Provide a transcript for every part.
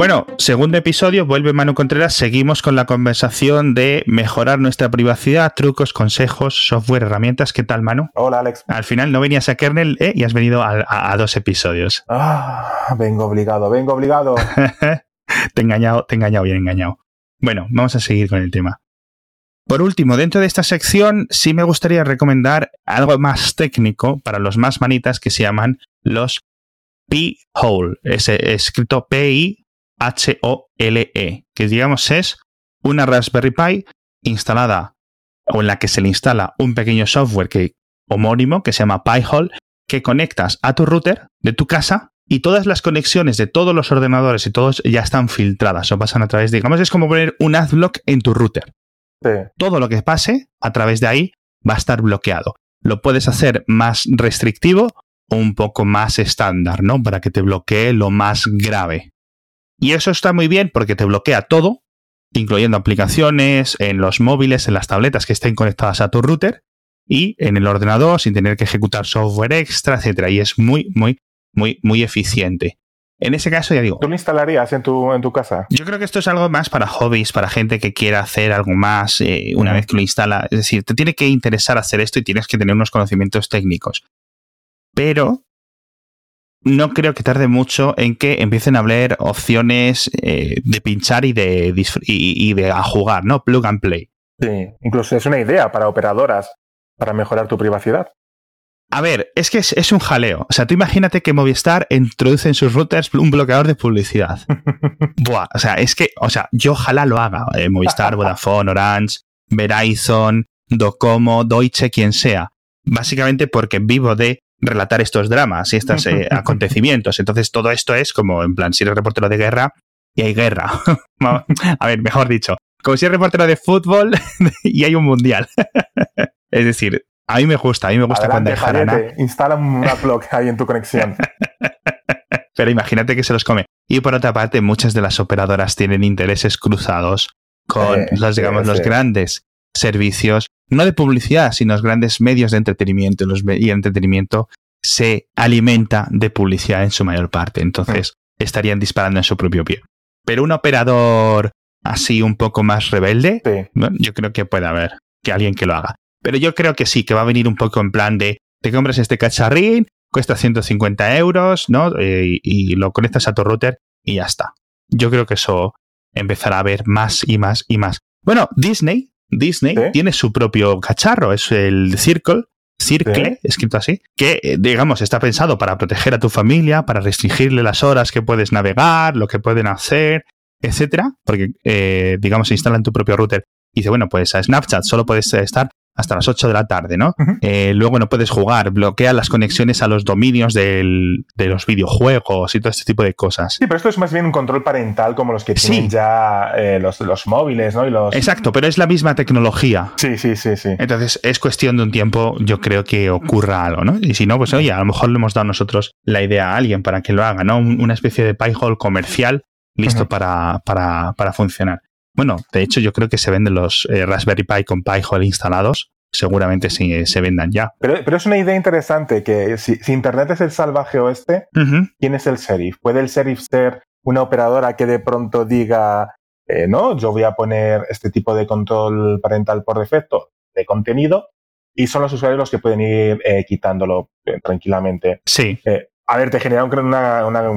Bueno, segundo episodio, vuelve Manu Contreras. Seguimos con la conversación de mejorar nuestra privacidad, trucos, consejos, software, herramientas. ¿Qué tal, Manu? Hola, Alex. Al final no venías a Kernel ¿eh? y has venido a, dos episodios. Ah, vengo obligado, vengo obligado. te he engañado, te he engañado, bien engañado. Bueno, vamos a seguir con el tema. Por último, dentro de esta sección sí me gustaría recomendar algo más técnico para los más manitas que se llaman los P-Hole, es escrito P-I H-O-L-E, que digamos es una Raspberry Pi instalada o en la que se le instala un pequeño software que, homónimo que se llama Pi-Hole, que conectas a tu router de tu casa y todas las conexiones de todos los ordenadores y todos ya están filtradas o pasan a través, digamos, es como poner un adblock en tu router. Todo lo que pase a través de ahí va a estar bloqueado. Lo puedes hacer más restrictivo o un poco más estándar, ¿no? Para que te bloquee lo más grave. Y eso está muy bien porque te bloquea todo, incluyendo aplicaciones en los móviles, en las tabletas que estén conectadas a tu router y en el ordenador sin tener que ejecutar software extra, etcétera. Y es muy, muy, muy, muy eficiente. En ese caso, ya digo. ¿Tú lo instalarías en tu, en tu casa? Yo creo que esto es algo más para hobbies, para gente que quiera hacer algo más eh, una vez que lo instala. Es decir, te tiene que interesar hacer esto y tienes que tener unos conocimientos técnicos. Pero no creo que tarde mucho en que empiecen a hablar opciones eh, de pinchar y de, y, de a jugar, ¿no? Plug and play. Sí, incluso es una idea para operadoras para mejorar tu privacidad. A ver, es que es, un jaleo. O sea, tú imagínate que Movistar introduce en sus routers un bloqueador de publicidad. Buah, o sea, es que, o sea, yo ojalá lo haga. Eh, Movistar, Vodafone, Orange, Verizon, Docomo, Deutsche, quien sea. Básicamente porque vivo de relatar estos dramas y estos eh, acontecimientos. Entonces todo esto es como, en plan, si eres reportero de guerra y hay guerra. a ver, mejor dicho, como si eres reportero de fútbol y hay un mundial. es decir, a mí me gusta, a mí me gusta cuando hay jarana. Instala un blog ahí en tu conexión. Pero imagínate que se los come. Y por otra parte, muchas de las operadoras tienen intereses cruzados con eh, los, digamos, los grandes servicios no de publicidad, sino los grandes medios de entretenimiento. Los y el entretenimiento se alimenta de publicidad en su mayor parte. Entonces, estarían disparando en su propio pie. Pero un operador así un poco más rebelde, yo creo que puede haber que alguien que lo haga. Pero yo creo que sí, que va a venir un poco en plan de, te compras este cacharrín, cuesta 150 euros, ¿no? Eh, y, lo conectas a tu router y ya está. Yo creo que eso empezará a ver más y más y más. Bueno, Disney Disney tiene su propio cacharro, es el Circle, Circle, escrito así, que eh, digamos está pensado para proteger a tu familia, para restringirle las horas que puedes navegar, lo que pueden hacer, etcétera, porque eh, digamos instala en tu propio router. Y dice, bueno, pues a Snapchat solo puedes estar hasta las 8 de la tarde, ¿no? Eh, luego no puedes jugar, bloquea las conexiones a los dominios de los videojuegos y todo este tipo de cosas. Sí, pero esto es más bien un control parental como los que tienen ya eh, los, móviles, ¿no? los... Exacto, pero es la misma tecnología. Sí, sí, sí, sí. Entonces es cuestión de un tiempo, yo creo que ocurra algo, ¿no? Y si no, pues oye, a lo mejor le hemos dado nosotros la idea a alguien para que lo haga, ¿no? Una especie de Pi-hole comercial listo para, para, para funcionar. Bueno, de hecho yo creo que se venden los eh, Raspberry Pi con Pi-hole instalados. Seguramente sí, se vendan ya. Pero, pero, es una idea interesante que si, Internet es el salvaje oeste, ¿quién es el sheriff? ¿Puede el sheriff ser una operadora que de pronto diga, eh, no, yo voy a poner este tipo de control parental por defecto de contenido y son los usuarios los que pueden ir eh, quitándolo tranquilamente? Sí. a ver, te generan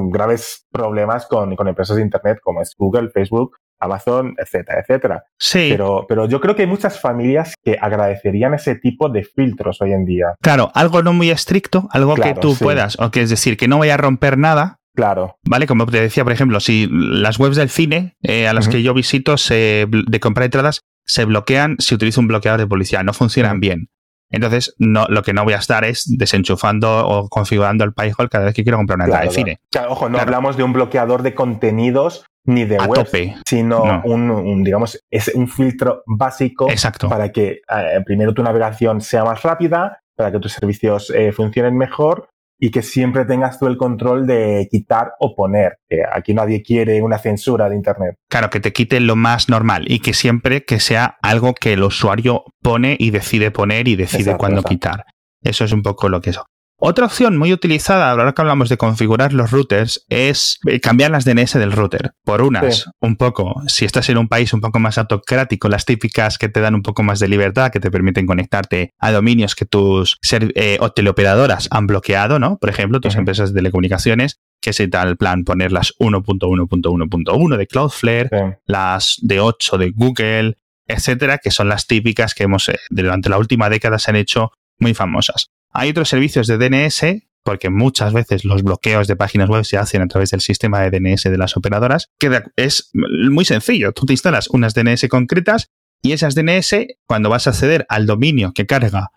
graves problemas con, con empresas de Internet como es Google, Facebook, Amazon, etcétera, etcétera. Sí. Pero, pero yo creo que hay muchas familias que agradecerían ese tipo de filtros hoy en día. Claro, algo no muy estricto, algo que tú puedas, o que es decir, que no vaya a romper nada. Claro. Vale, como te decía, por ejemplo, si las webs del cine eh, a las que yo visito se, de comprar entradas se bloquean si utilizo un bloqueador de publicidad, no funcionan bien. Entonces, no, lo que no voy a estar es desenchufando o configurando el PyHole cada vez que quiero comprar una entrada de cine. Claro, ojo, no hablamos de un bloqueador de contenidos ni de web, sino un, digamos, es un filtro básico Exacto. para que eh, primero tu navegación sea más rápida, para que tus servicios eh, funcionen mejor y que siempre tengas tú el control de quitar o poner. aquí nadie quiere una censura de Internet. Claro, que te quite lo más normal y que siempre que sea algo que el usuario pone y decide poner y decide cuándo quitar. Eso es un poco lo que es. Otra opción muy utilizada, ahora que hablamos de configurar los routers, es eh, cambiar las DNS del router. Por unas, un poco, si estás en un país un poco más autocrático, las típicas que te dan un poco más de libertad, que te permiten conectarte a dominios que tus eh, o teleoperadoras han bloqueado, ¿no? Por ejemplo, tus empresas de telecomunicaciones, que se tal plan poner las 1.1.1.1 de Cloudflare, las de 8 de Google, etcétera, que son las típicas que hemos, eh, durante la última década se han hecho muy famosas. Hay otros servicios de DNS, porque muchas veces los bloqueos de páginas web se hacen a través del sistema de DNS de las operadoras, que es muy sencillo. Tú te instalas unas DNS concretas y esas DNS, cuando vas a acceder al dominio que carga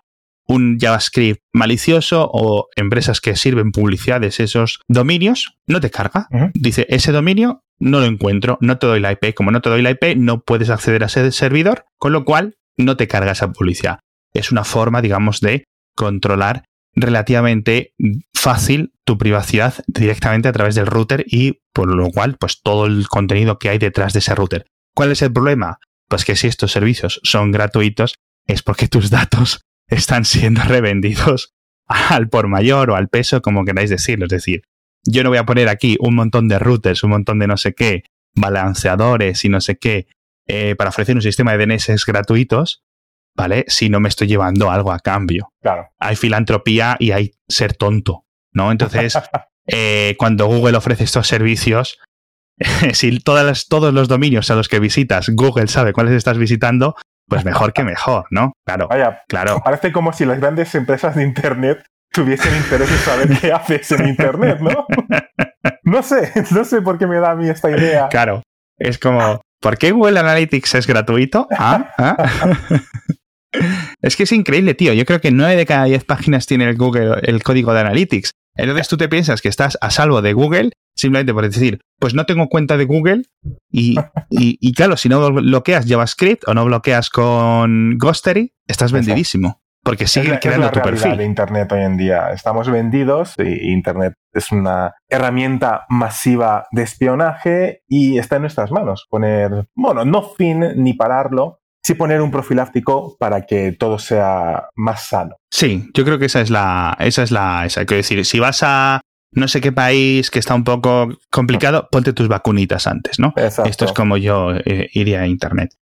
un JavaScript malicioso o empresas que sirven publicidades esos dominios, no te carga. Dice, ese dominio no lo encuentro, no te doy la IP. Como no te doy la IP, no puedes acceder a ese servidor, con lo cual no te carga esa publicidad. Es una forma, digamos, de controlar relativamente fácil tu privacidad directamente a través del router y por lo cual pues todo el contenido que hay detrás de ese router. ¿Cuál es el problema? Pues que si estos servicios son gratuitos es porque tus datos están siendo revendidos al por mayor o al peso, como queráis decirlo. Es decir, yo no voy a poner aquí un montón de routers, un montón de no sé qué, balanceadores y no sé qué, eh, para ofrecer un sistema de DNS gratuitos, ¿vale? Si no me estoy llevando algo a cambio. Claro. Hay filantropía y hay ser tonto, ¿no? Entonces, eh, cuando Google ofrece estos servicios, si todas todos los dominios a los que visitas, Google sabe cuáles estás visitando, pues mejor que mejor, ¿no? Claro. Vaya, claro. Parece como si las grandes empresas de Internet tuviesen interés en saber qué haces en Internet, ¿no? No sé, no sé por qué me da a mí esta idea. Claro. Es como, ¿por qué Google Analytics es gratuito? ¿Ah? ¿Ah? Es que es increíble, tío. Yo creo que 9 de cada 10 páginas tiene el Google el código de Analytics. Entonces tú te piensas que estás a salvo de Google simplemente por decir, pues no tengo cuenta de Google y, y, claro, si no bloqueas JavaScript o no bloqueas con Ghostery, estás vendidísimo. Porque sigue creando tu perfil. de Internet hoy en día. Estamos vendidos y Internet es una herramienta masiva de espionaje y está en nuestras manos. Poner, bueno, no fin ni pararlo, sí poner un profiláctico para que todo sea más sano. Sí, yo creo que esa es la, esa es la, esa. Quiero decir, si vas a no sé qué país que está un poco complicado, ponte tus vacunitas antes, ¿no? Esto es como yo eh, iría a internet.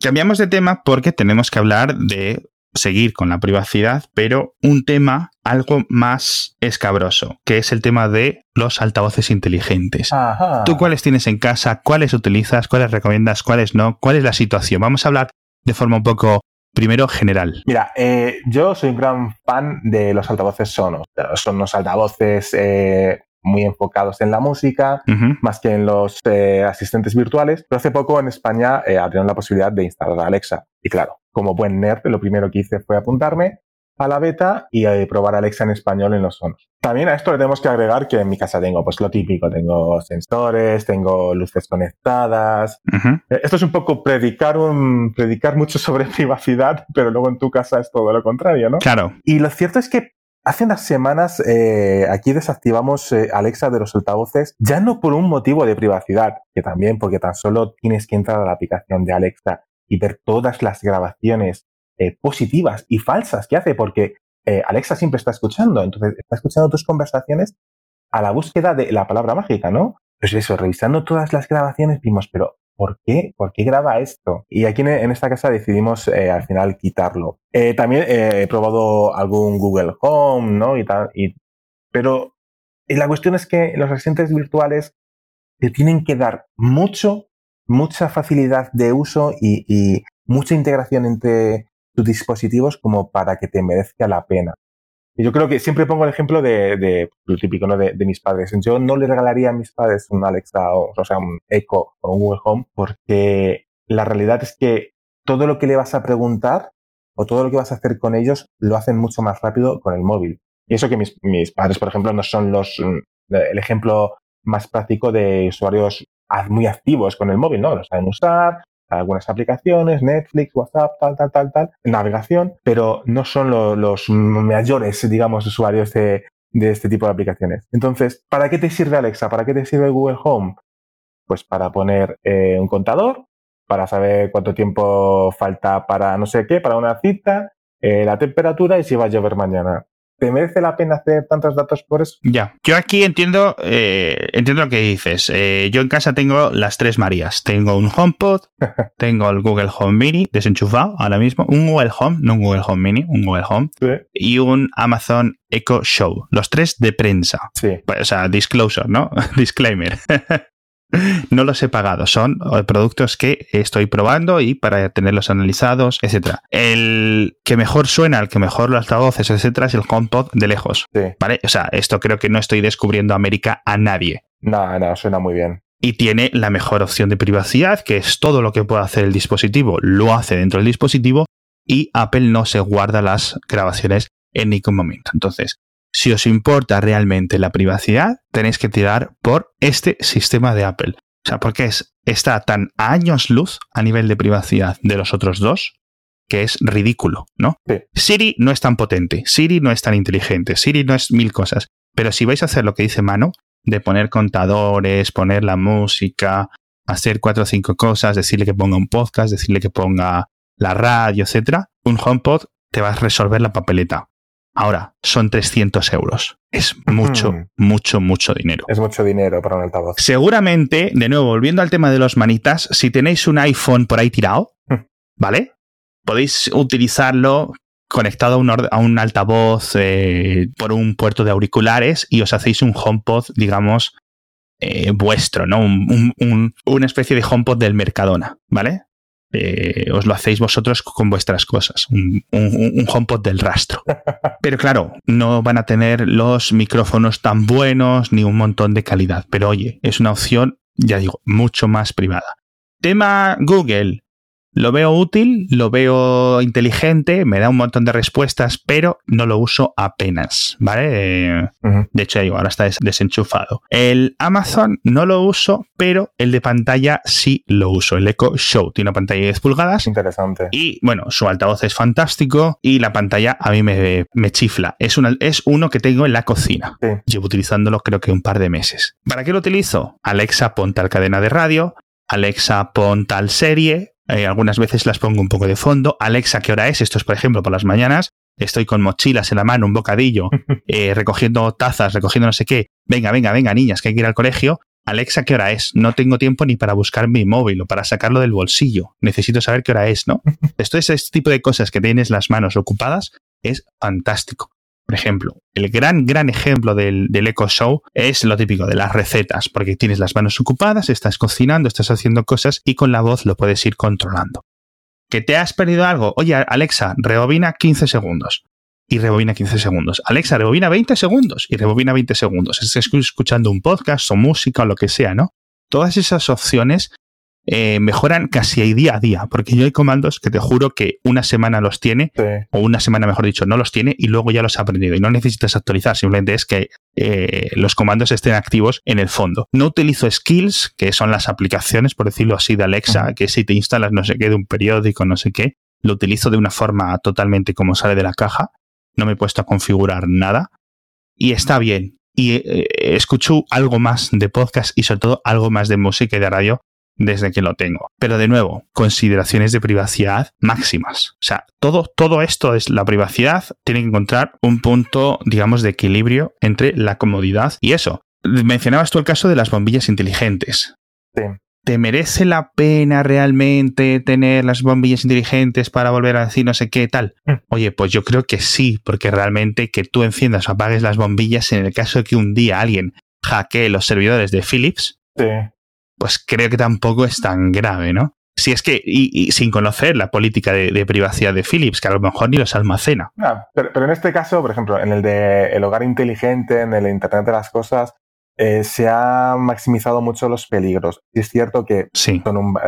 Cambiamos de tema porque tenemos que hablar de seguir con la privacidad, pero un tema algo más escabroso, que es el tema de los altavoces inteligentes. ¿Tú cuáles tienes en casa? ¿Cuáles utilizas? ¿Cuáles recomiendas? ¿Cuáles no? ¿Cuál es la situación? Vamos a hablar de forma un poco primero general. Mira, eh, yo soy un gran fan de los altavoces sonos. Son unos altavoces eh, muy enfocados en la música, más que en los eh, asistentes virtuales. Pero hace poco en España abrieron la posibilidad de instalar Alexa. Y claro, como buen nerd, lo primero que hice fue apuntarme a la beta y probar Alexa en español en los sonos. También a esto le tenemos que agregar que en mi casa tengo pues lo típico, tengo sensores, tengo luces conectadas. Eh, esto es un poco predicar un predicar mucho sobre privacidad, pero luego en tu casa es todo lo contrario, ¿no? Claro. Y lo cierto es que Hace unas semanas eh, aquí desactivamos eh, Alexa de los altavoces, ya no por un motivo de privacidad, que también porque tan solo tienes que entrar a la aplicación de Alexa y ver todas las grabaciones eh, positivas y falsas que hace, porque eh, Alexa siempre está escuchando, entonces está escuchando tus conversaciones a la búsqueda de la palabra mágica, ¿no? Pues eso, revisando todas las grabaciones, vimos, pero ¿por qué? ¿Por qué graba esto? Y aquí en, esta casa decidimos eh, al final quitarlo. también he probado algún Google Home, ¿no? Y tal, y, pero la cuestión es que los asistentes virtuales te tienen que dar mucho mucha facilidad de uso y, mucha integración entre tus dispositivos como para que te merezca la pena. Y yo creo que siempre pongo el ejemplo de, lo típico, ¿no? De, mis padres. Yo no le regalaría a mis padres un Alexa o, o sea, un Echo o un Google Home porque la realidad es que todo lo que le vas a preguntar o todo lo que vas a hacer con ellos lo hacen mucho más rápido con el móvil. Y eso que mis, mis padres, por ejemplo, no son los, mm, el ejemplo más práctico de usuarios muy activos con el móvil, ¿no? Lo saben usar, algunas aplicaciones, Netflix, WhatsApp, tal, tal, tal, tal, navegación, pero no son los mayores, digamos, usuarios de, este tipo de aplicaciones. Entonces, ¿para qué te sirve Alexa? ¿Para qué te sirve Google Home? Pues para poner eh, un contador, para saber cuánto tiempo falta para no sé qué, para una cita, eh, la temperatura y si va a llover mañana. ¿Te merece la pena hacer tantos datos por eso? Ya, yo aquí entiendo, eh, entiendo lo que dices. Eh, yo en casa tengo las tres Marías. Tengo un HomePod, tengo el Google Home Mini desenchufado ahora mismo, un Google Home, no un Google Home Mini, un Google Home, y un Amazon Echo Show. Los tres de prensa. Sí. Pues, o sea, disclosure, ¿no? Disclaimer. no los he pagado, son eh, productos que estoy probando y para tenerlos analizados, etcétera. El que mejor suena, el que mejor los altavoces, etcétera, es el HomePod de lejos. ¿Vale? O sea, esto creo que no estoy descubriendo América a nadie. No, no, suena muy bien. Y tiene la mejor opción de privacidad, que es todo lo que puede hacer el dispositivo, lo hace dentro del dispositivo y Apple no se guarda las grabaciones en ningún momento. Entonces, si os importa realmente la privacidad, tenéis que tirar por este sistema de Apple. O sea, porque es, está tan a años luz a nivel de privacidad de los otros dos que es ridículo, ¿no? Siri no es tan potente, Siri no es tan inteligente, Siri no es mil cosas. Pero si vais a hacer lo que dice Mano, de poner contadores, poner la música, hacer cuatro o cinco cosas, decirle que ponga un podcast, decirle que ponga la radio, etcétera, un HomePod te va a resolver la papeleta. Ahora, son 300 euros. Es mucho, mucho, mucho dinero. Es mucho dinero para un altavoz. Seguramente, de nuevo, volviendo al tema de los manitas, si tenéis un iPhone por ahí tirado, hmm. ¿vale? Podéis utilizarlo conectado a un, altavoz eh, por un puerto de auriculares y os hacéis un HomePod, digamos, eh, vuestro, ¿no? una especie de HomePod del Mercadona, ¿vale? Eh, os lo hacéis vosotros con vuestras cosas, un, un, HomePod del rastro. Pero claro, no van a tener los micrófonos tan buenos ni un montón de calidad. Pero oye, es una opción, ya digo, mucho más privada. Tema Google. Lo veo útil, lo veo inteligente, me da un montón de respuestas, pero no lo uso apenas, ¿vale? De hecho, digo, ahora está desenchufado. El Amazon no lo uso, pero el de pantalla sí lo uso. El Echo Show tiene una pantalla de 10 pulgadas. Interesante. Y bueno, su altavoz es fantástico y la pantalla a mí me, me chifla. Es, una, es uno que tengo en la cocina. Llevo utilizándolo creo que un par de meses. ¿Para qué lo utilizo? Alexa, pon tal cadena de radio. Alexa, pon tal serie eh, algunas veces las pongo un poco de fondo. Alexa, ¿qué hora es? Esto es, por ejemplo, por las mañanas. Estoy con mochilas en la mano, un bocadillo, eh, recogiendo tazas, recogiendo no sé qué. Venga, venga, venga, niñas, que hay que ir al colegio. Alexa, ¿qué hora es? No tengo tiempo ni para buscar mi móvil o para sacarlo del bolsillo. Necesito saber qué hora es, ¿no? Esto es este tipo de cosas que tienes las manos ocupadas. Es fantástico. Por ejemplo, el gran, gran ejemplo del, Eco Show es lo típico de las recetas, porque tienes las manos ocupadas, estás cocinando, estás haciendo cosas y con la voz lo puedes ir controlando. ¿Que te has perdido algo? Oye, Alexa, rebobina 15 segundos. Y rebobina 15 segundos. Alexa, rebobina 20 segundos. Y rebobina 20 segundos. Estás escuchando un podcast o música o lo que sea, ¿no? Todas esas opciones eh, mejoran casi día a día, porque yo hay comandos que te juro que una semana los tiene, o una semana mejor dicho, no los tiene y luego ya los ha aprendido y no necesitas actualizar, simplemente es que eh, los comandos estén activos en el fondo. No utilizo skills, que son las aplicaciones, por decirlo así, de Alexa, que si te instalas no sé qué de un periódico, no sé qué, lo utilizo de una forma totalmente como sale de la caja, no me he puesto a configurar nada y está bien. Y eh, escucho algo más de podcast y sobre todo algo más de música y de radio desde que lo tengo. Pero de nuevo, consideraciones de privacidad máximas. O sea, todo, todo esto es la privacidad, tiene que encontrar un punto, digamos, de equilibrio entre la comodidad y eso. Mencionabas tú el caso de las bombillas inteligentes. Sí. ¿Te merece la pena realmente tener las bombillas inteligentes para volver a decir no sé qué tal? Mm. Oye, pues yo creo que sí, porque realmente que tú enciendas o apagues las bombillas en el caso de que un día alguien hackee los servidores de Philips, sí pues creo que tampoco es tan grave, ¿no? Si es que, y, sin conocer la política de, privacidad de Philips, que a lo mejor ni los almacena. Ah, pero, en este caso, por ejemplo, en el de el hogar inteligente, en el Internet de las cosas, eh, se han maximizado mucho los peligros. Y es cierto que son, un,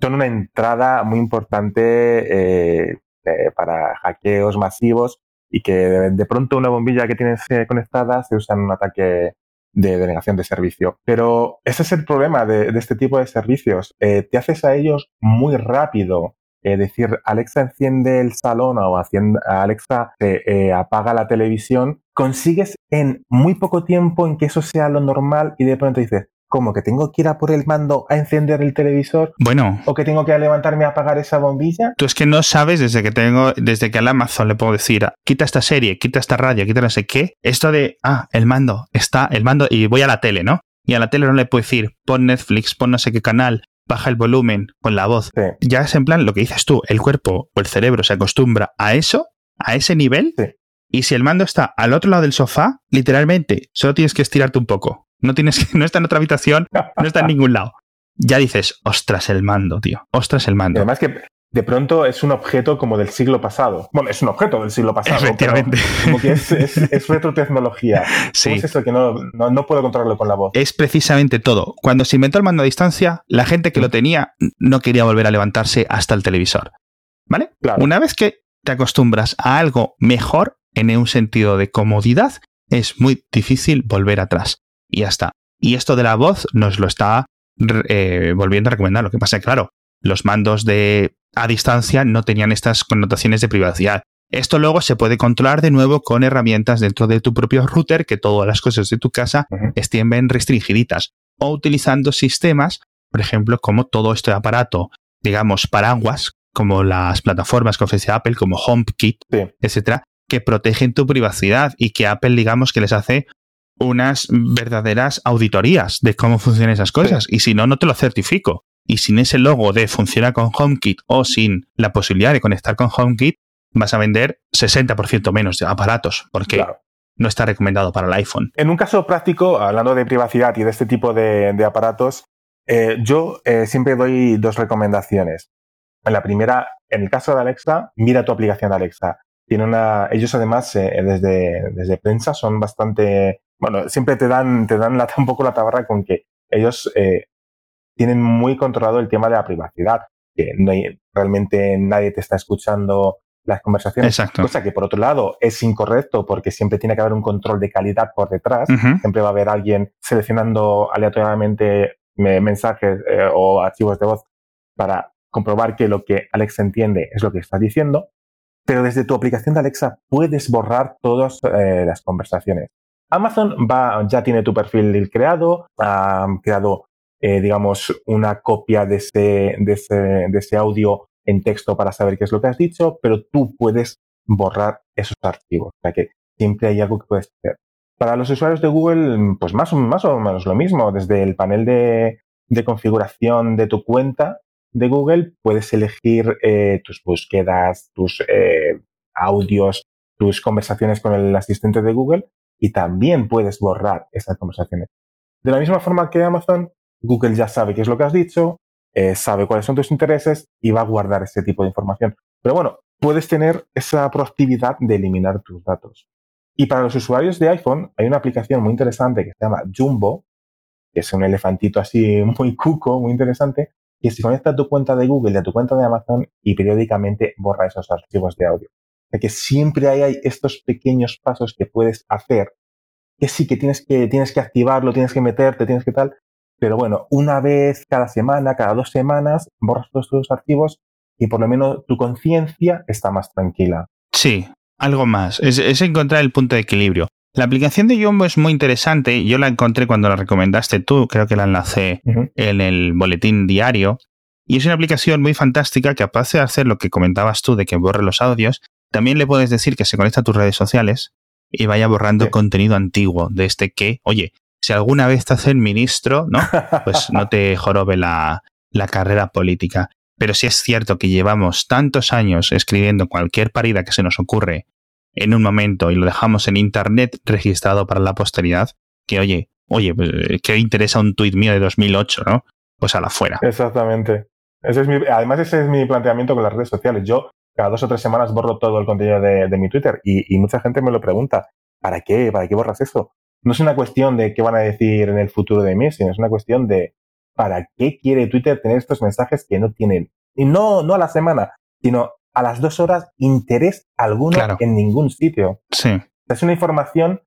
son una entrada muy importante eh, eh, para hackeos masivos y que de, pronto una bombilla que tienes conectada se usa en un ataque de denegación de servicio. Pero ese es el problema de, este tipo de servicios. Eh, te haces a ellos muy rápido. Decir, Alexa enciende el salón o Alexa eh, apaga la televisión. Consigues en muy poco tiempo en que eso sea lo normal y de pronto dices, ¿Cómo? ¿Que tengo que ir a por el mando a encender el televisor? Bueno. ¿O que tengo que levantarme a apagar esa bombilla? Tú es que no sabes desde que tengo, desde que al Amazon le puedo decir, quita esta serie, quita esta radio, quita no sé qué. Esto de, ah, el mando, está el mando y voy a la tele, ¿no? Y a la tele no le puedo decir, pon Netflix, pon no sé qué canal, baja el volumen con la voz. Ya es en plan lo que dices tú, el cuerpo o el cerebro se acostumbra a eso, a ese nivel. Y si el mando está al otro lado del sofá, literalmente, solo tienes que estirarte un poco. No tienes que, no está en otra habitación, no está en ningún lado. Ya dices, ostras el mando, tío. Ostras el mando. además que de pronto es un objeto como del siglo pasado. Bueno, es un objeto del siglo pasado. Efectivamente. como que es, es, retrotecnología. Sí. es eso que no, no, puedo controlarlo con la voz? Es precisamente todo. Cuando se inventó el mando a distancia, la gente que lo tenía no quería volver a levantarse hasta el televisor. ¿Vale? Claro. Una vez que te acostumbras a algo mejor, en un sentido de comodidad, es muy difícil volver atrás y ya está. Y esto de la voz nos lo está eh, volviendo a recomendar. Lo que pasa es que, claro, los mandos de a distancia no tenían estas connotaciones de privacidad. Esto luego se puede controlar de nuevo con herramientas dentro de tu propio router que todas las cosas de tu casa estén bien restringiditas o utilizando sistemas, por ejemplo, como todo este aparato, digamos, paraguas, como las plataformas que ofrece Apple, como HomeKit, etcétera, que protegen tu privacidad y que Apple, digamos, que les hace unas verdaderas auditorías de cómo funcionan esas cosas. Y si no, no te lo certifico. Y sin ese logo de funciona con HomeKit o sin la posibilidad de conectar con HomeKit, vas a vender 60% menos de aparatos, porque no está recomendado para el iPhone. En un caso práctico, hablando de privacidad y de este tipo de, aparatos, eh, yo eh, siempre doy dos recomendaciones. En la primera, en el caso de Alexa, mira tu aplicación de Alexa. Tiene una, ellos además eh, desde, desde prensa son bastante, bueno, siempre te dan, te dan un poco la tabarra con que ellos tienen muy controlado el tema de la privacidad, que no hay, realmente nadie te está escuchando las conversaciones. Exacto. Cosa que por otro lado es incorrecto porque siempre tiene que haber un control de calidad por detrás. Siempre va a haber alguien seleccionando aleatoriamente mensajes eh, o archivos de voz para comprobar que lo que Alexa entiende es lo que está diciendo. Pero desde tu aplicación de Alexa puedes borrar todas eh, las conversaciones. Amazon va, ya tiene tu perfil creado, ha creado eh, digamos, una copia de ese, de, ese, de ese audio en texto para saber qué es lo que has dicho, pero tú puedes borrar esos archivos. O sea que siempre hay algo que puedes hacer. Para los usuarios de Google, pues más o, menos lo mismo. Desde el panel de, de configuración de tu cuenta de Google, puedes elegir eh, tus búsquedas, tus eh, audios, tus conversaciones con el asistente de Google y también puedes borrar esas conversaciones. De la misma forma que Amazon, Google ya sabe qué es lo que has dicho, eh, sabe cuáles son tus intereses y va a guardar ese tipo de información. Pero bueno, puedes tener esa proactividad de eliminar tus datos. Y para los usuarios de iPhone hay una aplicación muy interesante que se llama Jumbo, que es un elefantito así muy cuco, muy interesante, que se conecta a tu cuenta de Google y a tu cuenta de Amazon y periódicamente borra esos archivos de audio. Sea que siempre hay estos pequeños pasos que puedes hacer, que sí que tienes que, tienes que activarlo, tienes que meterte, tienes que tal, pero bueno, una vez cada semana, cada dos semanas, borras todos tus archivos y por lo menos tu conciencia está más tranquila. Sí, algo más. Es, encontrar el punto de equilibrio. La aplicación de Jumbo es muy interesante. Yo la encontré cuando la recomendaste tú. Creo que la enlacé en el boletín diario. Y es una aplicación muy fantástica que aparte de hacer lo que comentabas tú de que borre los audios, también le puedes decir que se conecta a tus redes sociales y vaya borrando contenido antiguo de este que, oye, si alguna vez te hacen ministro, ¿no? Pues no te jorobe la, la carrera política. Pero sí es cierto que llevamos tantos años escribiendo cualquier parida que se nos ocurre en un momento y lo dejamos en internet registrado para la posteridad, que oye, oye, pues, ¿qué interesa un tuit mío de 2008, no? Pues a la fuera. Exactamente. Ese es mi, además, ese es mi planteamiento con las redes sociales. Yo cada dos o tres semanas borro todo el contenido de, de mi Twitter y, y, mucha gente me lo pregunta. ¿Para qué? ¿Para qué borras eso? no es una cuestión de qué van a decir en el futuro de mí, sino es una cuestión de para qué quiere Twitter tener estos mensajes que no tienen, y no, no a la semana, sino a las dos horas interés alguno en ningún sitio. Sí. Es una información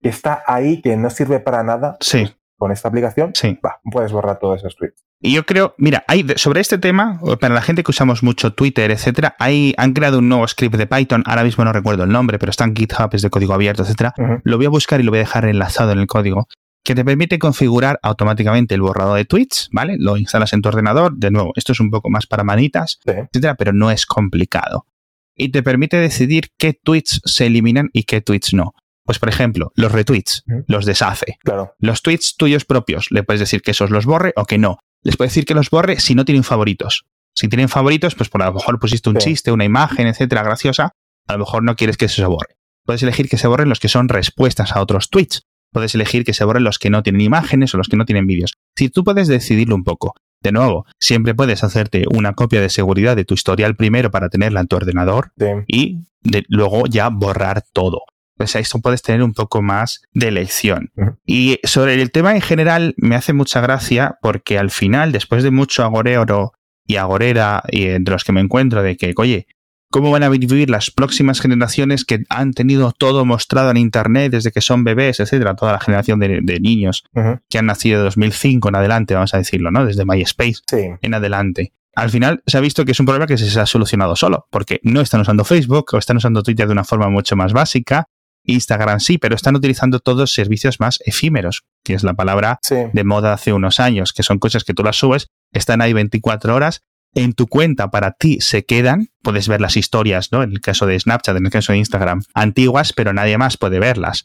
que está ahí, que no sirve para nada. Sí. Con esta aplicación, sí. puedes borrar todos esos tweets. Y yo creo, mira, hay, sobre este tema, para la gente que usamos mucho Twitter, etcétera, hay, han creado un nuevo script de Python, ahora mismo no recuerdo el nombre, pero está en GitHub, es de código abierto, etcétera. Lo voy a buscar y lo voy a dejar enlazado en el código, que te permite configurar automáticamente el borrado de tweets, ¿vale? Lo instalas en tu ordenador, de nuevo, esto es un poco más para manitas, etcétera, pero no es complicado. Y te permite decidir qué tweets se eliminan y qué tweets no. Pues, por ejemplo, los retweets, los deshace. Claro. Los tweets tuyos propios, le puedes decir que esos los borre o que no. Les puedes decir que los borre si no tienen favoritos. Si tienen favoritos, pues por a lo mejor pusiste un chiste, una imagen, etcétera, graciosa, a lo mejor no quieres que eso se borre. Puedes elegir que se borren los que son respuestas a otros tweets. Puedes elegir que se borren los que no tienen imágenes o los que no tienen vídeos. Si tú puedes decidirlo un poco. De nuevo, siempre puedes hacerte una copia de seguridad de tu historial primero para tenerla en tu ordenador y luego ya borrar todo pues ahí puedes tener un poco más de elección. Y sobre el tema en general me hace mucha gracia porque al final, después de mucho agorero y agorera y entre los que me encuentro de que, oye, ¿cómo van a vivir las próximas generaciones que han tenido todo mostrado en Internet desde que son bebés, etcétera? Toda la generación de, niños que han nacido de 2005 en adelante, vamos a decirlo, ¿no? Desde MySpace en adelante al final se ha visto que es un problema que se ha solucionado solo, porque no están usando Facebook o están usando Twitter de una forma mucho más básica, Instagram sí, pero están utilizando todos servicios más efímeros, que es la palabra de moda hace unos años, que son cosas que tú las subes, están ahí 24 horas, en tu cuenta para ti se quedan, puedes ver las historias, ¿no? En el caso de Snapchat, en el caso de Instagram, antiguas, pero nadie más puede verlas.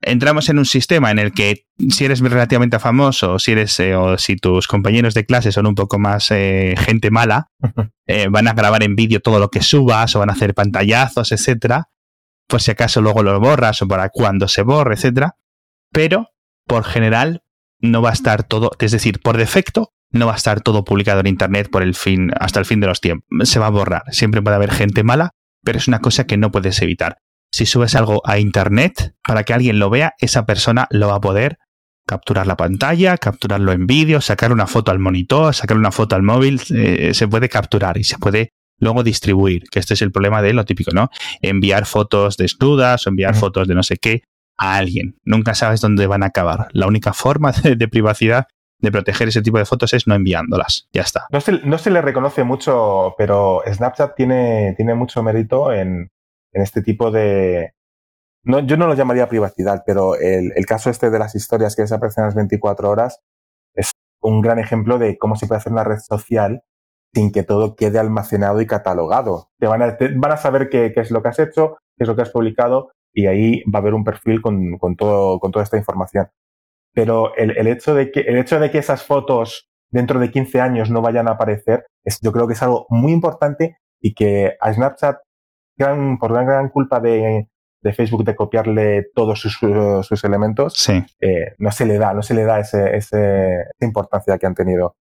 Entramos en un sistema en el que si eres relativamente famoso, si eres eh, o si tus compañeros de clase son un poco más eh, gente mala, eh, van a grabar en vídeo todo lo que subas o van a hacer pantallazos, etcétera por si acaso luego lo borras o para cuando se borre, etcétera. Pero, por general, no va a estar todo, es decir, por defecto, no va a estar todo publicado en internet por el fin, hasta el fin de los tiempos. Se va a borrar. Siempre puede haber gente mala, pero es una cosa que no puedes evitar. Si subes algo a internet para que alguien lo vea, esa persona lo va a poder capturar la pantalla, capturarlo en vídeo, sacar una foto al monitor, sacar una foto al móvil, eh, se puede capturar y se puede luego distribuir, que este es el problema de lo típico, ¿no? Enviar fotos desnudas o enviar fotos de no sé qué a alguien. Nunca sabes dónde van a acabar. La única forma de, privacidad de proteger ese tipo de fotos es no enviándolas. Ya está. No se, le reconoce mucho, pero Snapchat tiene, tiene mucho mérito en, este tipo de... No, yo no lo llamaría privacidad, pero el, el caso este de las historias que desaparecen a las 24 horas es un gran ejemplo de cómo se puede hacer una red social sin que todo quede almacenado y catalogado. Te van a, van a saber qué, es lo que has hecho, qué es lo que has publicado y ahí va a haber un perfil con, todo, con toda esta información. Pero el, hecho de que, el hecho de que esas fotos dentro de 15 años no vayan a aparecer, es, yo creo que es algo muy importante y que a Snapchat, por una gran culpa de, Facebook de copiarle todos sus, elementos, eh, no se le da, no se le da ese, esa importancia que han tenido.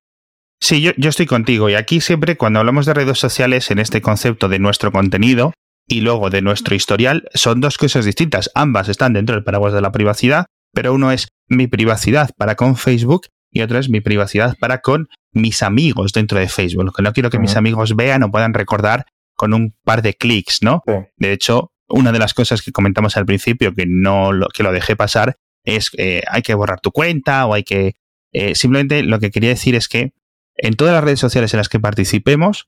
Sí, yo, yo, estoy contigo. Y aquí siempre cuando hablamos de redes sociales en este concepto de nuestro contenido y luego de nuestro historial, son dos cosas distintas. Ambas están dentro del paraguas de la privacidad, pero uno es mi privacidad para con Facebook y otro es mi privacidad para con mis amigos dentro de Facebook. Lo que no quiero que mis amigos vean o puedan recordar con un par de clics, ¿no? De hecho, una de las cosas que comentamos al principio que no lo, que lo dejé pasar es eh, hay que borrar tu cuenta o hay que... Eh, simplemente lo que quería decir es que en todas las redes sociales en las que participemos,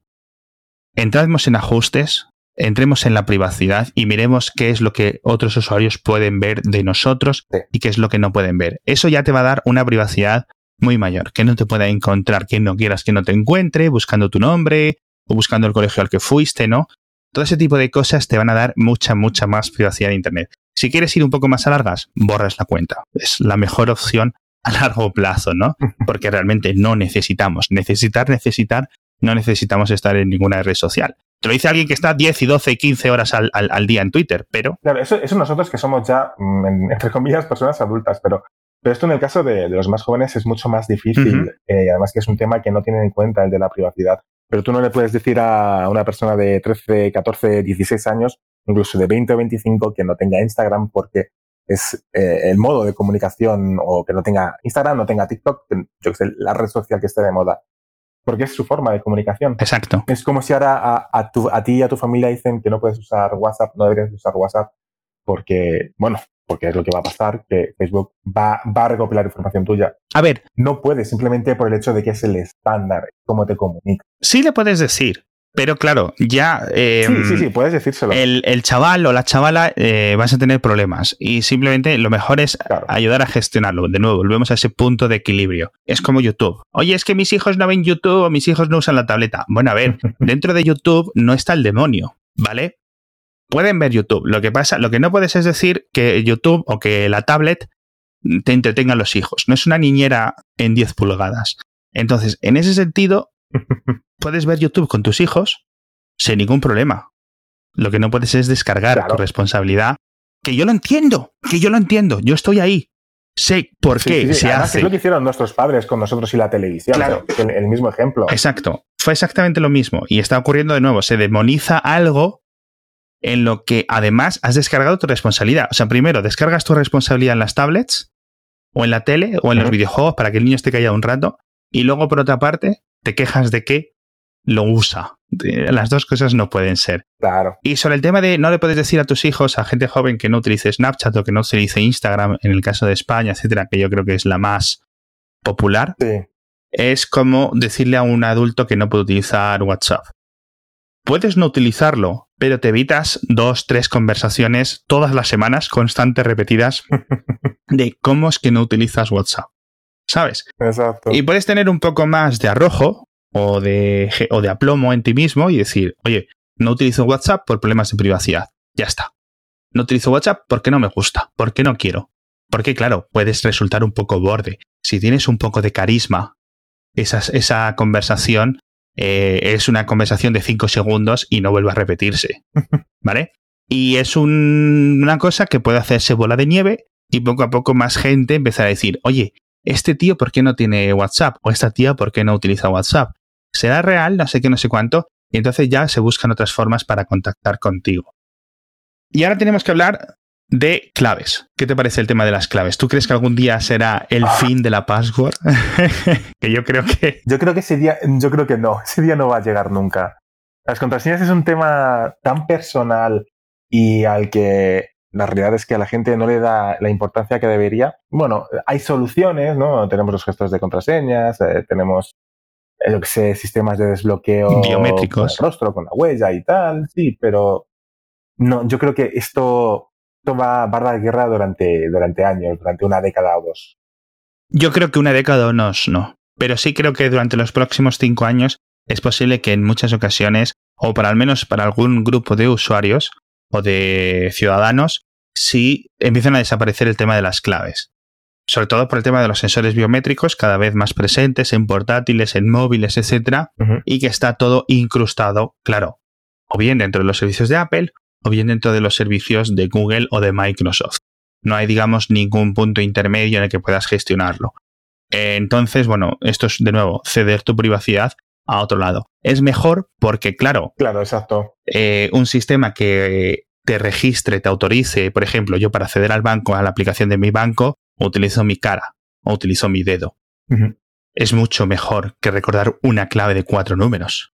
entremos en ajustes, entremos en la privacidad y miremos qué es lo que otros usuarios pueden ver de nosotros y qué es lo que no pueden ver. Eso ya te va a dar una privacidad muy mayor, que no te pueda encontrar quien no quieras que no te encuentre, buscando tu nombre o buscando el colegio al que fuiste, ¿no? Todo ese tipo de cosas te van a dar mucha, mucha más privacidad de Internet. Si quieres ir un poco más a largas, borras la cuenta. Es la mejor opción a largo plazo, ¿no? Porque realmente no necesitamos. Necesitar, necesitar, no necesitamos estar en ninguna red social. Te lo dice alguien que está 10 y 12 y 15 horas al, al, día en Twitter, pero... Claro, eso, eso, nosotros que somos ya, mm, entre comillas, personas adultas, pero, pero esto en el caso de, los más jóvenes es mucho más difícil, eh, además que es un tema que no tienen en cuenta el de la privacidad. Pero tú no le puedes decir a una persona de 13, 14, 16 años, incluso de 20 o 25, que no tenga Instagram porque es eh, el modo de comunicación o que no tenga Instagram, no tenga TikTok, yo que sé, la red social que esté de moda. Porque es su forma de comunicación. Exacto. Es como si ahora a, a, a ti y a tu familia dicen que no puedes usar WhatsApp, no deberías usar WhatsApp, porque, bueno, porque es lo que va a pasar, que Facebook va, va a recopilar información tuya. A ver. No puedes, simplemente por el hecho de que es el estándar, cómo te comunica. Sí le puedes decir, Pero claro, ya. sí, sí, sí, puedes decírselo. El, chaval o la chavala eh, vas a tener problemas. Y simplemente lo mejor es ayudar a gestionarlo. De nuevo, volvemos a ese punto de equilibrio. Es como YouTube. Oye, es que mis hijos no ven YouTube o mis hijos no usan la tableta. Bueno, a ver, dentro de YouTube no está el demonio, ¿vale? Pueden ver YouTube. Lo que pasa, lo que no puedes es decir que YouTube o que la tablet te entretenga a los hijos. No es una niñera en 10 pulgadas. Entonces, en ese sentido, puedes ver YouTube con tus hijos sin ningún problema. Lo que no puedes es descargar tu responsabilidad. Que yo lo entiendo, que yo lo entiendo, yo estoy ahí. Sé por qué se hace. Es lo que hicieron nuestros padres con nosotros y la televisión. Claro. El, mismo ejemplo. Exacto. Fue exactamente lo mismo. Y está ocurriendo de nuevo. Se demoniza algo en lo que además has descargado tu responsabilidad. O sea, primero descargas tu responsabilidad en las tablets, o en la tele, o en los videojuegos para que el niño esté callado un rato. Y luego, por otra parte, te quejas de que lo usa. Las dos cosas no pueden ser. Claro. Y sobre el tema de no le puedes decir a tus hijos, a gente joven que no utilice Snapchat o que no utilice Instagram, en el caso de España, etcétera, que yo creo que es la más popular, es como decirle a un adulto que no puede utilizar WhatsApp. Puedes no utilizarlo, pero te evitas dos, tres conversaciones todas las semanas, constantes, repetidas, de cómo es que no utilizas WhatsApp. ¿Sabes? Exacto. Y puedes tener un poco más de arrojo o de, o de aplomo en ti mismo y decir, oye, no utilizo WhatsApp por problemas de privacidad. Ya está. No utilizo WhatsApp porque no me gusta, porque no quiero. Porque, claro, puedes resultar un poco borde. Si tienes un poco de carisma, esa, esa conversación eh, es una conversación de cinco segundos y no vuelve a repetirse. ¿Vale? Y es una cosa que puede hacerse bola de nieve y poco a poco más gente empezar a decir, oye, este tío, ¿por qué no tiene WhatsApp? O esta tía, ¿por qué no utiliza WhatsApp? ¿Será real? No sé qué, no sé cuánto. Y entonces ya se buscan otras formas para contactar contigo. Y ahora tenemos que hablar de claves. ¿Qué te parece el tema de las claves? ¿Tú crees que algún día será el fin de la password? que yo creo que... Yo creo que ese día, yo creo que no, ese día no va a llegar nunca. Las contraseñas es un tema tan personal y al que la realidad es que a la gente no le da la importancia que debería. Bueno, hay soluciones, ¿no? Tenemos los gestos de contraseñas, eh, tenemos, eh, lo que sé, sistemas de desbloqueo biométricos, con el rostro, con la huella y tal, sí, pero no, yo creo que esto, va, a dar guerra durante, durante años, durante una década o dos. Yo creo que una década o no, no. Pero sí creo que durante los próximos cinco años es posible que en muchas ocasiones, o para al menos para algún grupo de usuarios, o de ciudadanos si empiezan a desaparecer el tema de las claves. Sobre todo por el tema de los sensores biométricos cada vez más presentes en portátiles, en móviles, etcétera, y que está todo incrustado, claro, o bien dentro de los servicios de Apple o bien dentro de los servicios de Google o de Microsoft. No hay, digamos, ningún punto intermedio en el que puedas gestionarlo. Entonces, bueno, esto es de nuevo ceder tu privacidad a otro lado. Es mejor porque, claro, claro, exacto. Eh, un sistema que te registre, te autorice, por ejemplo, yo para acceder al banco, a la aplicación de mi banco, utilizo mi cara o utilizo mi dedo. Es mucho mejor que recordar una clave de cuatro números.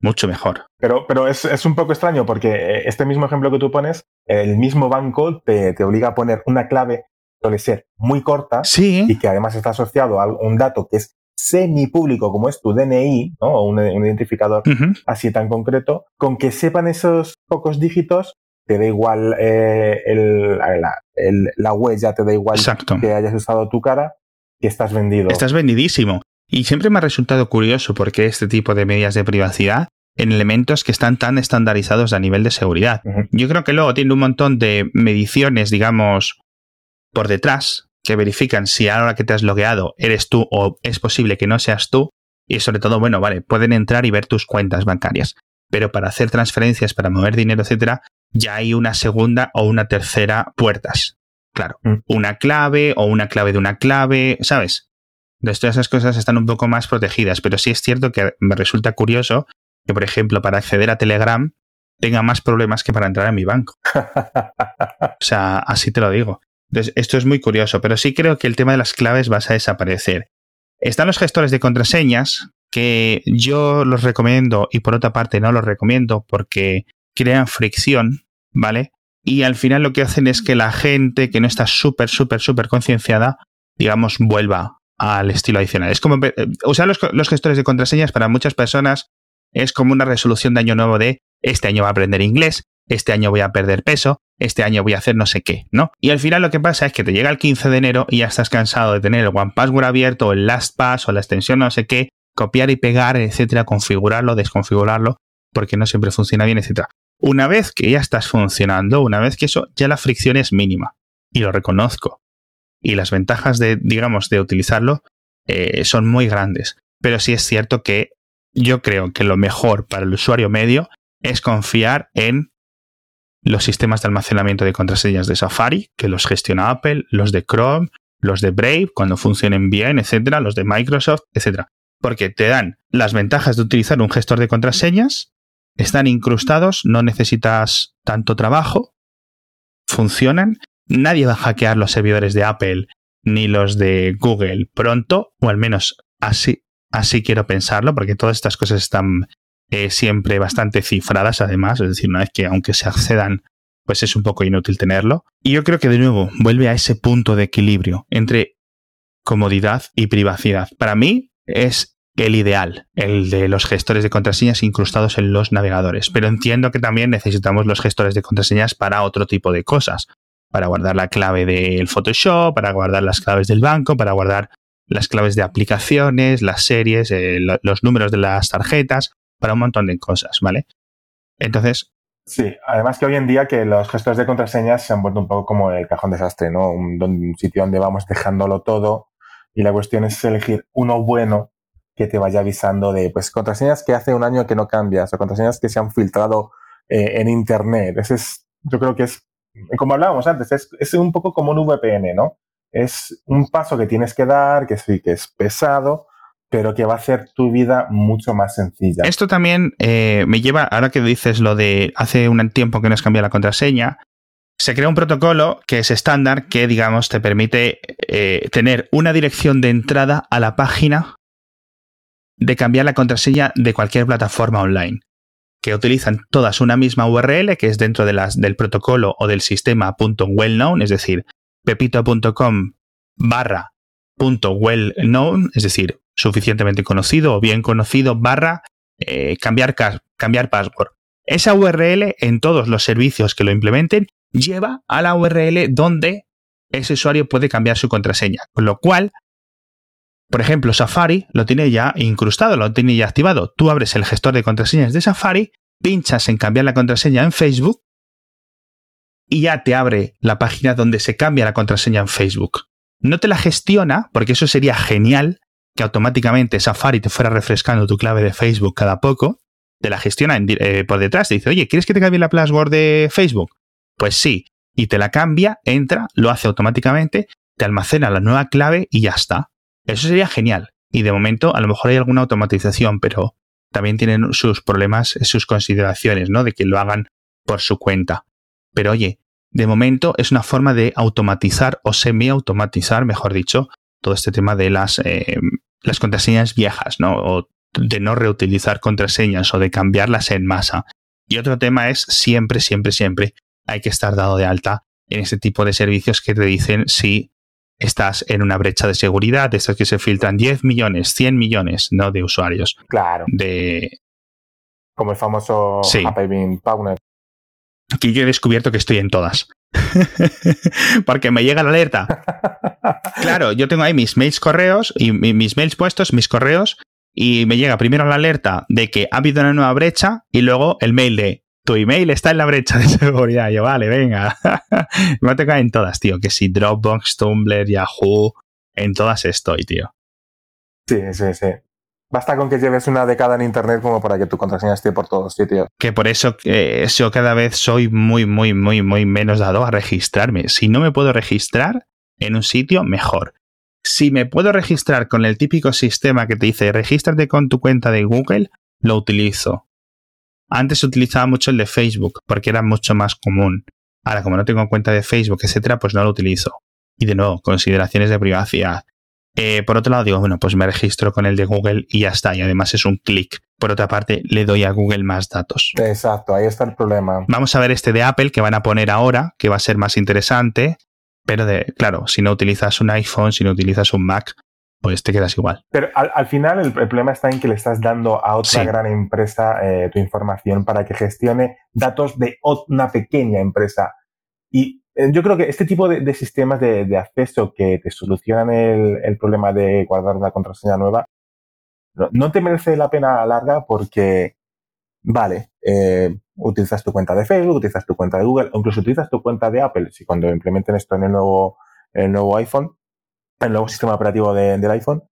Mucho mejor. Pero, pero es, es, un poco extraño porque eh, este mismo ejemplo que tú pones, el mismo banco te, te obliga a poner una clave suele ser muy corta y que además está asociado a un dato que es semi-público como es tu DNI, ¿no? o un, identificador así tan concreto, con que sepan esos pocos dígitos, te da igual eh, el, la, huella, te da igual que hayas usado tu cara, que estás vendido. Estás vendidísimo. Y siempre me ha resultado curioso porque este tipo de medidas de privacidad en elementos que están tan estandarizados a nivel de seguridad. Yo creo que luego tiene un montón de mediciones, digamos, por detrás, que verifican si ahora que te has logueado eres tú o es posible que no seas tú. Y sobre todo, bueno, vale, pueden entrar y ver tus cuentas bancarias. Pero para hacer transferencias, para mover dinero, etcétera, ya hay una segunda o una tercera puertas. Claro, mm. una clave o una clave de una clave, ¿sabes? Entonces todas esas cosas están un poco más protegidas, pero sí es cierto que me resulta curioso que, por ejemplo, para acceder a Telegram tenga más problemas que para entrar a mi banco. o sea, así te lo digo. Entonces, esto es muy curioso, pero sí creo que el tema de las claves va a desaparecer. Están los gestores de contraseñas, que yo los recomiendo y por otra parte no los recomiendo porque crean fricción, ¿vale? Y al final lo que hacen es que la gente que no está súper, súper, súper concienciada, digamos, vuelva al estilo adicional. Es como usar los, los, gestores de contraseñas para muchas personas es como una resolución de año nuevo de este año va a aprender inglés, este año voy a perder peso, este año voy a hacer no sé qué, ¿no? Y al final lo que pasa es que te llega el 15 de enero y ya estás cansado de tener el One Password abierto, o el LastPass o la extensión no sé qué, copiar y pegar, etcétera, configurarlo, desconfigurarlo, porque no siempre funciona bien, etcétera. Una vez que ya estás funcionando, una vez que eso, ya la fricción es mínima. Y lo reconozco. Y las ventajas de, digamos, de utilizarlo eh, son muy grandes. Pero sí es cierto que yo creo que lo mejor para el usuario medio es confiar en los sistemas de almacenamiento de contraseñas de Safari, que los gestiona Apple, los de Chrome, los de Brave, cuando funcionen bien, etcétera, los de Microsoft, etcétera. Porque te dan las ventajas de utilizar un gestor de contraseñas, están incrustados, no necesitas tanto trabajo, funcionan, nadie va a hackear los servidores de Apple ni los de Google pronto, o al menos así, así quiero pensarlo, porque todas estas cosas están eh, siempre bastante cifradas además, es decir, una vez que aunque se accedan, pues es un poco inútil tenerlo. Y yo creo que de nuevo vuelve a ese punto de equilibrio entre comodidad y privacidad. Para mí es el ideal, el de los gestores de contraseñas incrustados en los navegadores. Pero entiendo que también necesitamos los gestores de contraseñas para otro tipo de cosas. Para guardar la clave del Photoshop, para guardar las claves del banco, para guardar las claves de aplicaciones, las series, eh, los números de las tarjetas para un montón de cosas, ¿vale? Entonces... Sí, además que hoy en día que los gestores de contraseñas se han vuelto un poco como el cajón desastre, ¿no? Un, sitio donde vamos dejándolo todo y la cuestión es elegir uno bueno que te vaya avisando de, pues, contraseñas que hace un año que no cambias o contraseñas que se han filtrado eh, en Internet. Ese es, yo creo que es, como hablábamos antes, es, es un poco como un VPN, ¿no? Es un paso que tienes que dar, que sí, que es pesado, pero que va a hacer tu vida mucho más sencilla. Esto también eh, me lleva, ahora que dices lo de hace un tiempo que no has cambiado la contraseña, se crea un protocolo que es estándar que, digamos, te permite eh, tener una dirección de entrada a la página de cambiar la contraseña de cualquier plataforma online, que utilizan todas una misma URL que es dentro de las, del protocolo o del sistema .wellknown, es decir, pepito.com barra .wellknown, es decir, suficientemente conocido o bien conocido barra eh, cambiar, cambiar password. Esa URL en todos los servicios que lo implementen lleva a la URL donde ese usuario puede cambiar su contraseña. Con lo cual, por ejemplo, Safari lo tiene ya incrustado, lo tiene ya activado. Tú abres el gestor de contraseñas de Safari, pinchas en cambiar la contraseña en Facebook y ya te abre la página donde se cambia la contraseña en Facebook. No te la gestiona, porque eso sería genial, que automáticamente Safari te fuera refrescando tu clave de Facebook cada poco, te la gestiona eh, por detrás, te dice, oye, ¿quieres que te cambie la password de Facebook? Pues sí, y te la cambia, entra, lo hace automáticamente, te almacena la nueva clave y ya está. Eso sería genial. Y de momento, a lo mejor hay alguna automatización, pero también tienen sus problemas, sus consideraciones, ¿no? De que lo hagan por su cuenta. Pero oye, de momento es una forma de automatizar o semi-automatizar, mejor dicho, todo este tema de las eh, las contraseñas viejas, ¿no? O de no reutilizar contraseñas o de cambiarlas en masa. Y otro tema es siempre, siempre, siempre hay que estar dado de alta en ese tipo de servicios que te dicen si estás en una brecha de seguridad, de esas que se filtran 10 millones, 100 millones, ¿no? De usuarios. Claro. De... Como el famoso sí. Happy Aquí yo he descubierto que estoy en todas. Porque me llega la alerta. Claro, yo tengo ahí mis mails correos y mis mails puestos, mis correos, y me llega primero la alerta de que ha habido una nueva brecha y luego el mail de tu email está en la brecha de seguridad. Yo, vale, venga. me toca en todas, tío. Que si Dropbox, Tumblr, Yahoo, en todas estoy, tío. Sí, sí, sí. Basta con que lleves una década en Internet como para que tu contraseña esté por todos sitios. Que por eso yo cada vez soy muy, muy, muy, muy menos dado a registrarme. Si no me puedo registrar en un sitio, mejor. Si me puedo registrar con el típico sistema que te dice regístrate con tu cuenta de Google, lo utilizo. Antes utilizaba mucho el de Facebook porque era mucho más común. Ahora, como no tengo cuenta de Facebook, etcétera, pues no lo utilizo. Y de nuevo, consideraciones de privacidad. Eh, por otro lado, digo, bueno, pues me registro con el de Google y ya está. Y además es un clic. Por otra parte, le doy a Google más datos. Exacto, ahí está el problema. Vamos a ver este de Apple que van a poner ahora, que va a ser más interesante. Pero de, claro, si no utilizas un iPhone, si no utilizas un Mac, pues te quedas igual. Pero al, final el, problema está en que le estás dando a otra gran empresa eh, tu información para que gestione datos de una pequeña empresa. Y yo creo que este tipo de, sistemas de, acceso que te solucionan el, problema de guardar una contraseña nueva, no, te merece la pena larga porque, vale, eh, utilizas tu cuenta de Facebook, utilizas tu cuenta de Google, incluso utilizas tu cuenta de Apple, si cuando implementen esto en el nuevo, el nuevo iPhone, el nuevo sistema operativo del iPhone,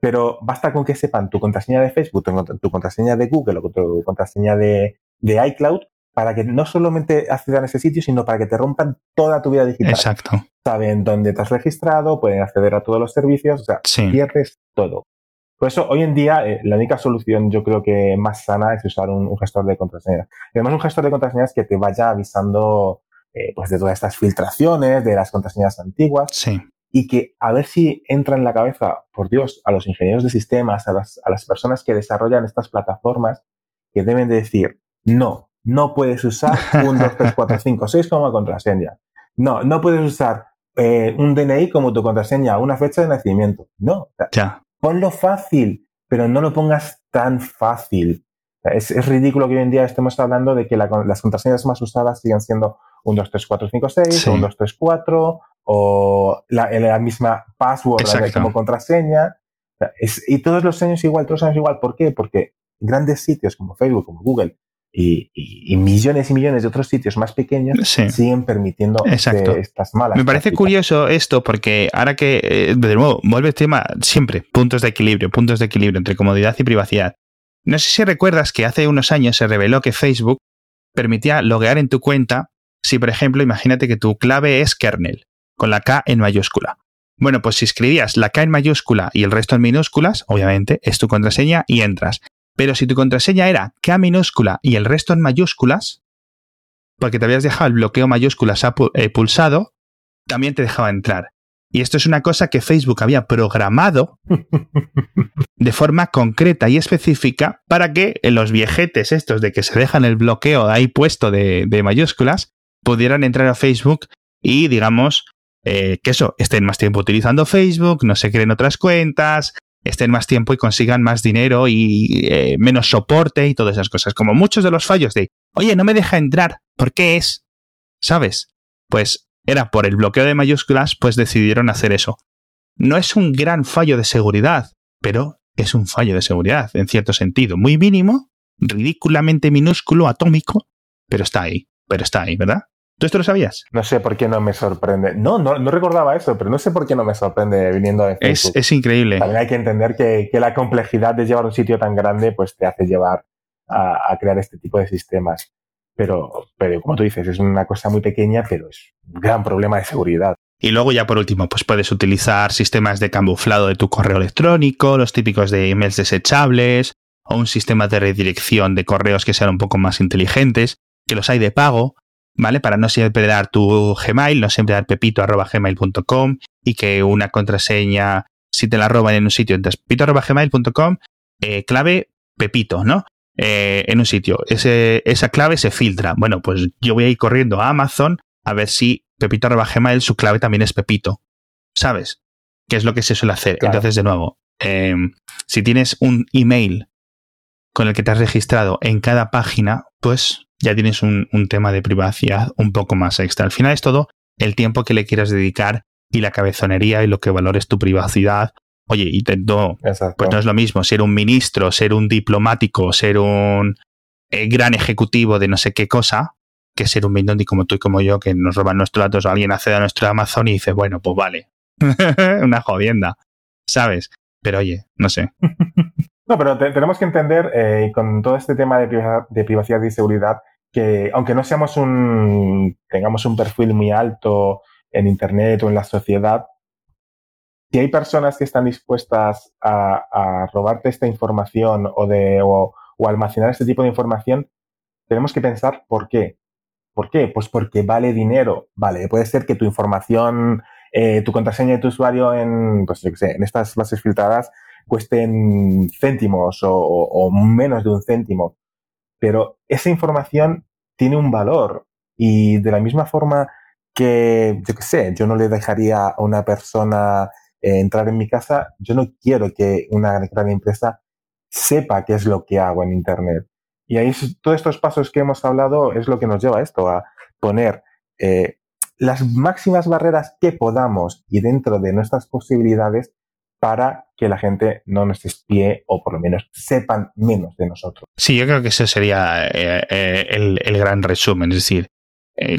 pero basta con que sepan tu contraseña de Facebook, tu, contraseña de Google o tu contraseña de, iCloud para que no solamente accedan a ese sitio, sino para que te rompan toda tu vida digital. Exacto. Saben dónde te has registrado, pueden acceder a todos los servicios, o sea, pierdes todo. Por eso, hoy en día, eh, la única solución yo creo que más sana es usar un, gestor de contraseñas. Además, un gestor de contraseñas que te vaya avisando eh, pues de todas estas filtraciones, de las contraseñas antiguas. Sí y que a ver si entra en la cabeza, por Dios, a los ingenieros de sistemas, a las, a las personas que desarrollan estas plataformas, que deben de decir, no, no puedes usar un 2, 3, 4, 5, 6 como contraseña. No, no puedes usar eh, un DNI como tu contraseña, una fecha de nacimiento. No. Ya. Ponlo fácil, pero no lo pongas tan fácil. Es, es, ridículo que hoy en día estemos hablando de que las contraseñas más usadas sigan siendo un 2, 3, 4, 5, 6, o un 2, 3, 4, o la, la misma password como contraseña. y todos los años igual, todos los años igual. ¿Por qué? Porque grandes sitios como Facebook, como Google y, y, millones y millones de otros sitios más pequeños siguen permitiendo estas malas. Me parece curioso esto porque ahora que, eh, de nuevo, vuelve el tema siempre, puntos de equilibrio, puntos de equilibrio entre comodidad y privacidad. No sé si recuerdas que hace unos años se reveló que Facebook permitía loguear en tu cuenta si, por ejemplo, imagínate que tu clave es kernel con la K en mayúscula. Bueno, pues si escribías la K en mayúscula y el resto en minúsculas, obviamente es tu contraseña y entras. Pero si tu contraseña era K minúscula y el resto en mayúsculas, porque te habías dejado el bloqueo mayúsculas eh, pulsado, también te dejaba entrar. Y esto es una cosa que Facebook había programado de forma concreta y específica para que los viejetes estos de que se dejan el bloqueo ahí puesto de, de mayúsculas pudieran entrar a Facebook y, digamos, eh, que eso, estén más tiempo utilizando Facebook, no se creen otras cuentas, estén más tiempo y consigan más dinero y eh, menos soporte y todas esas cosas. Como muchos de los fallos de, oye, no me deja entrar, ¿por qué es? ¿Sabes? Pues era por el bloqueo de mayúsculas, pues decidieron hacer eso. No es un gran fallo de seguridad, pero es un fallo de seguridad, en cierto sentido. Muy mínimo, ridículamente minúsculo, atómico, pero está ahí, pero está ahí, ¿verdad? ¿Tú esto lo sabías? No sé por qué no me sorprende. No, no, no recordaba eso, pero no sé por qué no me sorprende viniendo de Facebook. Es, es increíble. También hay que entender que, que, la complejidad de llevar un sitio tan grande pues te hace llevar a, a, crear este tipo de sistemas. Pero, pero como tú dices, es una cosa muy pequeña, pero es un gran problema de seguridad. Y luego ya por último, pues puedes utilizar sistemas de camuflado de tu correo electrónico, los típicos de emails desechables, o un sistema de redirección de correos que sean un poco más inteligentes, que los hay de pago, ¿vale? Para no siempre dar tu Gmail, no siempre dar pepito.gmail.com y que una contraseña, si te la roban en un sitio, entonces pepito.gmail.com, eh, clave pepito, ¿no? Eh, en un sitio. Ese, esa clave se filtra. Bueno, pues yo voy a ir corriendo a Amazon a ver si pepito.gmail su clave también es pepito. ¿Sabes? ¿Qué es lo que se suele hacer? Entonces, de nuevo, em, si tienes un email con el que te has registrado en cada página, pues ya tienes un, tema de privacidad un poco más extra. Al final es todo el tiempo que le quieras dedicar y la cabezonería y lo que valores tu privacidad. Oye, y no, pues no es lo mismo ser un ministro, ser un diplomático, ser un eh, gran ejecutivo de no sé qué cosa, que ser un mindondi como tú y como yo, que nos roban nuestros datos o alguien accede a nuestro Amazon y dice, bueno, pues vale. Una jodienda, ¿sabes? Pero oye, no sé. No, pero tenemos que entender eh, con todo este tema de, privacidad y seguridad que aunque no seamos un, tengamos un perfil muy alto en Internet o en la sociedad, si hay personas que están dispuestas a, robarte esta información o, de, o, almacenar este tipo de información, tenemos que pensar por qué. ¿Por qué? Pues porque vale dinero. Vale, puede ser que tu información, eh, tu contraseña de tu usuario en, pues, en estas bases filtradas cuesten céntimos o, menos de un céntimo. Pero esa información tiene un valor y de la misma forma que, yo qué sé, yo no le dejaría a una persona eh, entrar en mi casa, yo no quiero que una gran empresa sepa qué es lo que hago en Internet. Y ahí todos estos pasos que hemos hablado es lo que nos lleva a esto, a poner eh, las máximas barreras que podamos y dentro de nuestras posibilidades para que la gente no nos espíe o por lo menos sepan menos de nosotros. Sí, yo creo que ese sería eh, el, el, gran resumen. Es decir,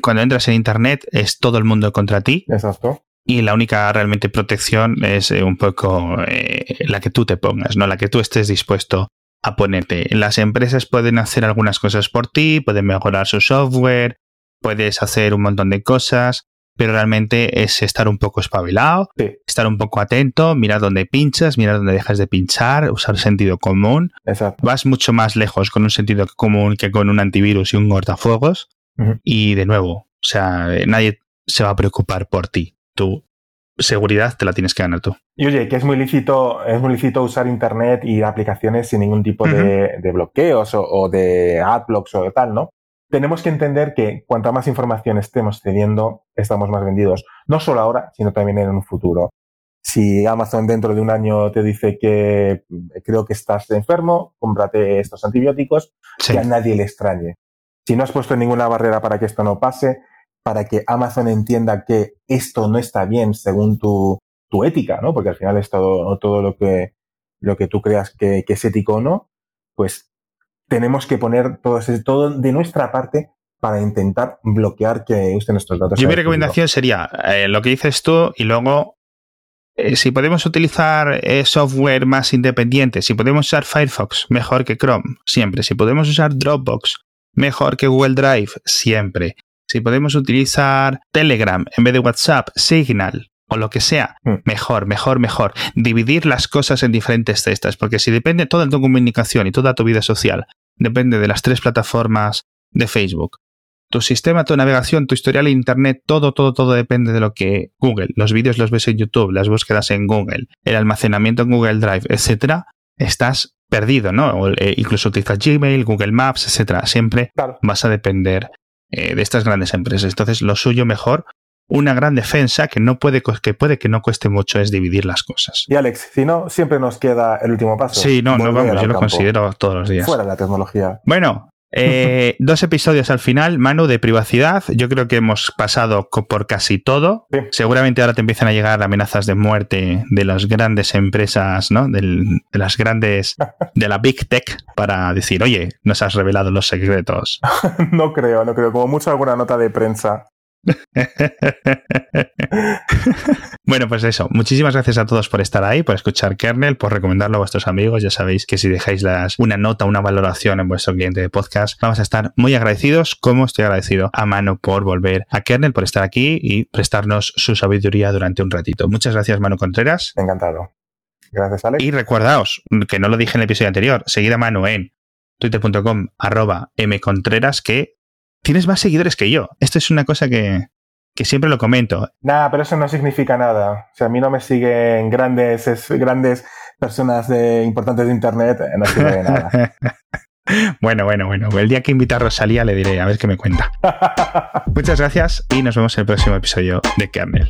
cuando entras en Internet es todo el mundo contra ti. Exacto y la única realmente protección es eh, un poco eh, la que tú te pongas, ¿no? La que tú estés dispuesto a ponerte. Las empresas pueden hacer algunas cosas por ti, pueden mejorar su software, puedes hacer un montón de cosas, pero realmente es estar un poco espabilado, estar un poco atento, mirar dónde pinchas, mirar dónde dejas de pinchar, usar sentido común. Exacto. Vas mucho más lejos con un sentido común que con un antivirus y un cortafuegos. Y de nuevo, o sea, nadie se va a preocupar por ti tu seguridad te la tienes que ganar tú. Y oye, que es muy lícito, es muy lícito usar internet y aplicaciones sin ningún tipo de, bloqueos o, de adblocks o de tal, ¿no? Tenemos que entender que cuanta más información estemos cediendo, estamos más vendidos. No solo ahora, sino también en un futuro. Si Amazon dentro de un año te dice que creo que estás enfermo, cómprate estos antibióticos, que a nadie le extrañe. Si no has puesto ninguna barrera para que esto no pase, para que Amazon entienda que esto no está bien según tu, tu ética, ¿no? Porque al final es todo, todo lo que, lo que tú creas que, es ético o no, pues tenemos que poner todo, todo de nuestra parte para intentar bloquear que usen nuestros datos. Yo mi recomendación sería eh, lo que dices tú y luego eh, si podemos utilizar eh, software más independiente, si podemos usar Firefox mejor que Chrome, siempre. Si podemos usar Dropbox mejor que Google Drive, siempre si podemos utilizar Telegram en vez de WhatsApp, Signal o lo que sea, hmm. mejor, mejor, mejor. Dividir las cosas en diferentes cestas, porque si depende toda tu comunicación y toda tu vida social, depende de las tres plataformas de Facebook. Tu sistema, tu navegación, tu historial en Internet, todo, todo, todo depende de lo que Google. Los vídeos los ves en YouTube, las búsquedas en Google, el almacenamiento en Google Drive, etcétera. Estás perdido, ¿no? O, eh, incluso utilizas Gmail, Google Maps, etcétera. Siempre vas a depender eh, de estas grandes empresas. Entonces, lo suyo mejor, una gran defensa que no puede que puede que no cueste mucho es dividir las cosas. Y Alex, si no, siempre nos queda el último paso. Sí, no, no vamos, yo lo considero todos los días. Fuera de la tecnología. Bueno, eh, dos episodios al final, Manu, de privacidad. Yo creo que hemos pasado por casi todo. Seguramente ahora te empiezan a llegar amenazas de muerte de las grandes empresas, ¿no? de las grandes, de la Big Tech, para decir, oye, nos has revelado los secretos. no creo, no creo. Como mucho alguna nota de prensa. bueno, pues eso. Muchísimas gracias a todos por estar ahí, por escuchar Kernel, por recomendarlo a vuestros amigos. Ya sabéis que si dejáis una nota, una valoración en vuestro cliente de podcast, vamos a estar muy agradecidos, como estoy agradecido a Mano por volver a Kernel, por estar aquí y prestarnos su sabiduría durante un ratito. Muchas gracias, Mano Contreras. Encantado. Gracias, Alex. Y recordaos, que no lo dije en el episodio anterior, seguid a Manu en twitter.com arroba mcontreras que tienes más seguidores que yo. Esto es una cosa que, siempre lo comento. Nada, pero eso no significa nada. O sea, a mí no me siguen grandes, grandes personas de, importantes de Internet, no sirve de nada. bueno, bueno, bueno. El día que invita a Rosalía le diré a ver qué me cuenta. Muchas gracias y nos vemos en el próximo episodio de Kernel.